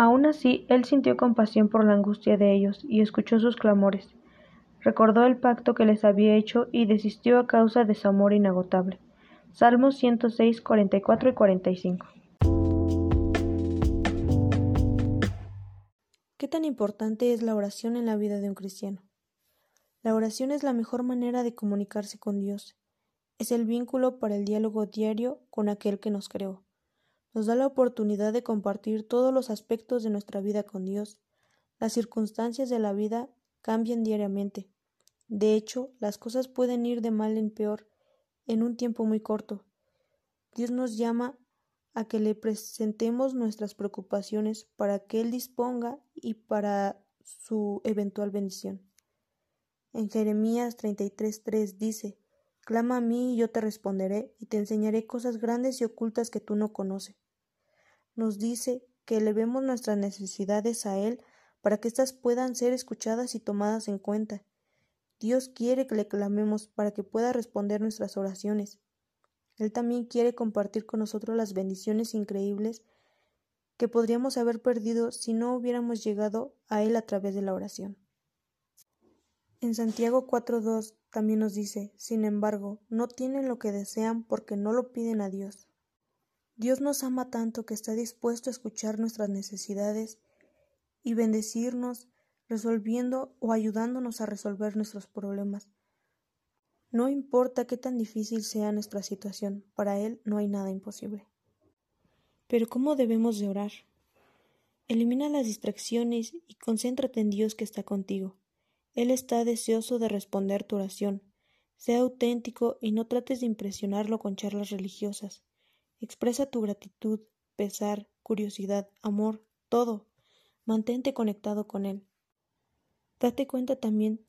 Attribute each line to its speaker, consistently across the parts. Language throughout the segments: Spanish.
Speaker 1: Aun así, él sintió compasión por la angustia de ellos y escuchó sus clamores. Recordó el pacto que les había hecho y desistió a causa de su amor inagotable. Salmos 106, 44 y 45.
Speaker 2: ¿Qué tan importante es la oración en la vida de un cristiano? La oración es la mejor manera de comunicarse con Dios. Es el vínculo para el diálogo diario con aquel que nos creó. Nos da la oportunidad de compartir todos los aspectos de nuestra vida con Dios. Las circunstancias de la vida cambian diariamente. De hecho, las cosas pueden ir de mal en peor en un tiempo muy corto. Dios nos llama a que le presentemos nuestras preocupaciones para que Él disponga y para su eventual bendición. En Jeremías 33:3 dice, Clama a mí y yo te responderé y te enseñaré cosas grandes y ocultas que tú no conoces. Nos dice que elevemos nuestras necesidades a Él para que éstas puedan ser escuchadas y tomadas en cuenta. Dios quiere que le clamemos para que pueda responder nuestras oraciones. Él también quiere compartir con nosotros las bendiciones increíbles que podríamos haber perdido si no hubiéramos llegado a Él a través de la oración. En Santiago 4.2 también nos dice, sin embargo, no tienen lo que desean porque no lo piden a Dios. Dios nos ama tanto que está dispuesto a escuchar nuestras necesidades y bendecirnos resolviendo o ayudándonos a resolver nuestros problemas. No importa qué tan difícil sea nuestra situación, para Él no hay nada imposible. Pero ¿cómo debemos de orar? Elimina las distracciones y concéntrate en Dios que está contigo. Él está deseoso de responder tu oración. Sea auténtico y no trates de impresionarlo con charlas religiosas. Expresa tu gratitud, pesar, curiosidad, amor, todo. Mantente conectado con Él. Date cuenta también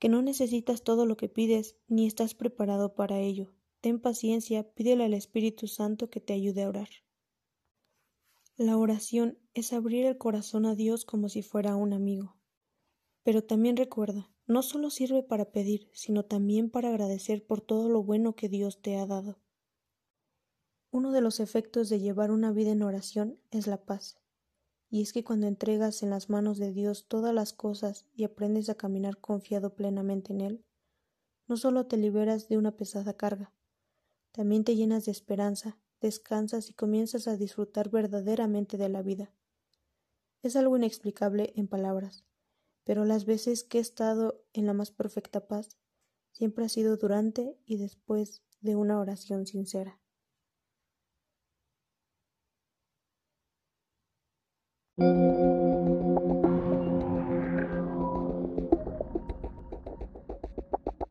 Speaker 2: que no necesitas todo lo que pides ni estás preparado para ello. Ten paciencia, pídele al Espíritu Santo que te ayude a orar. La oración es abrir el corazón a Dios como si fuera un amigo. Pero también recuerda, no solo sirve para pedir, sino también para agradecer por todo lo bueno que Dios te ha dado. Uno de los efectos de llevar una vida en oración es la paz. Y es que cuando entregas en las manos de Dios todas las cosas y aprendes a caminar confiado plenamente en Él, no solo te liberas de una pesada carga, también te llenas de esperanza, descansas y comienzas a disfrutar verdaderamente de la vida. Es algo inexplicable en palabras, pero las veces que he estado en la más perfecta paz siempre ha sido durante y después de una oración sincera.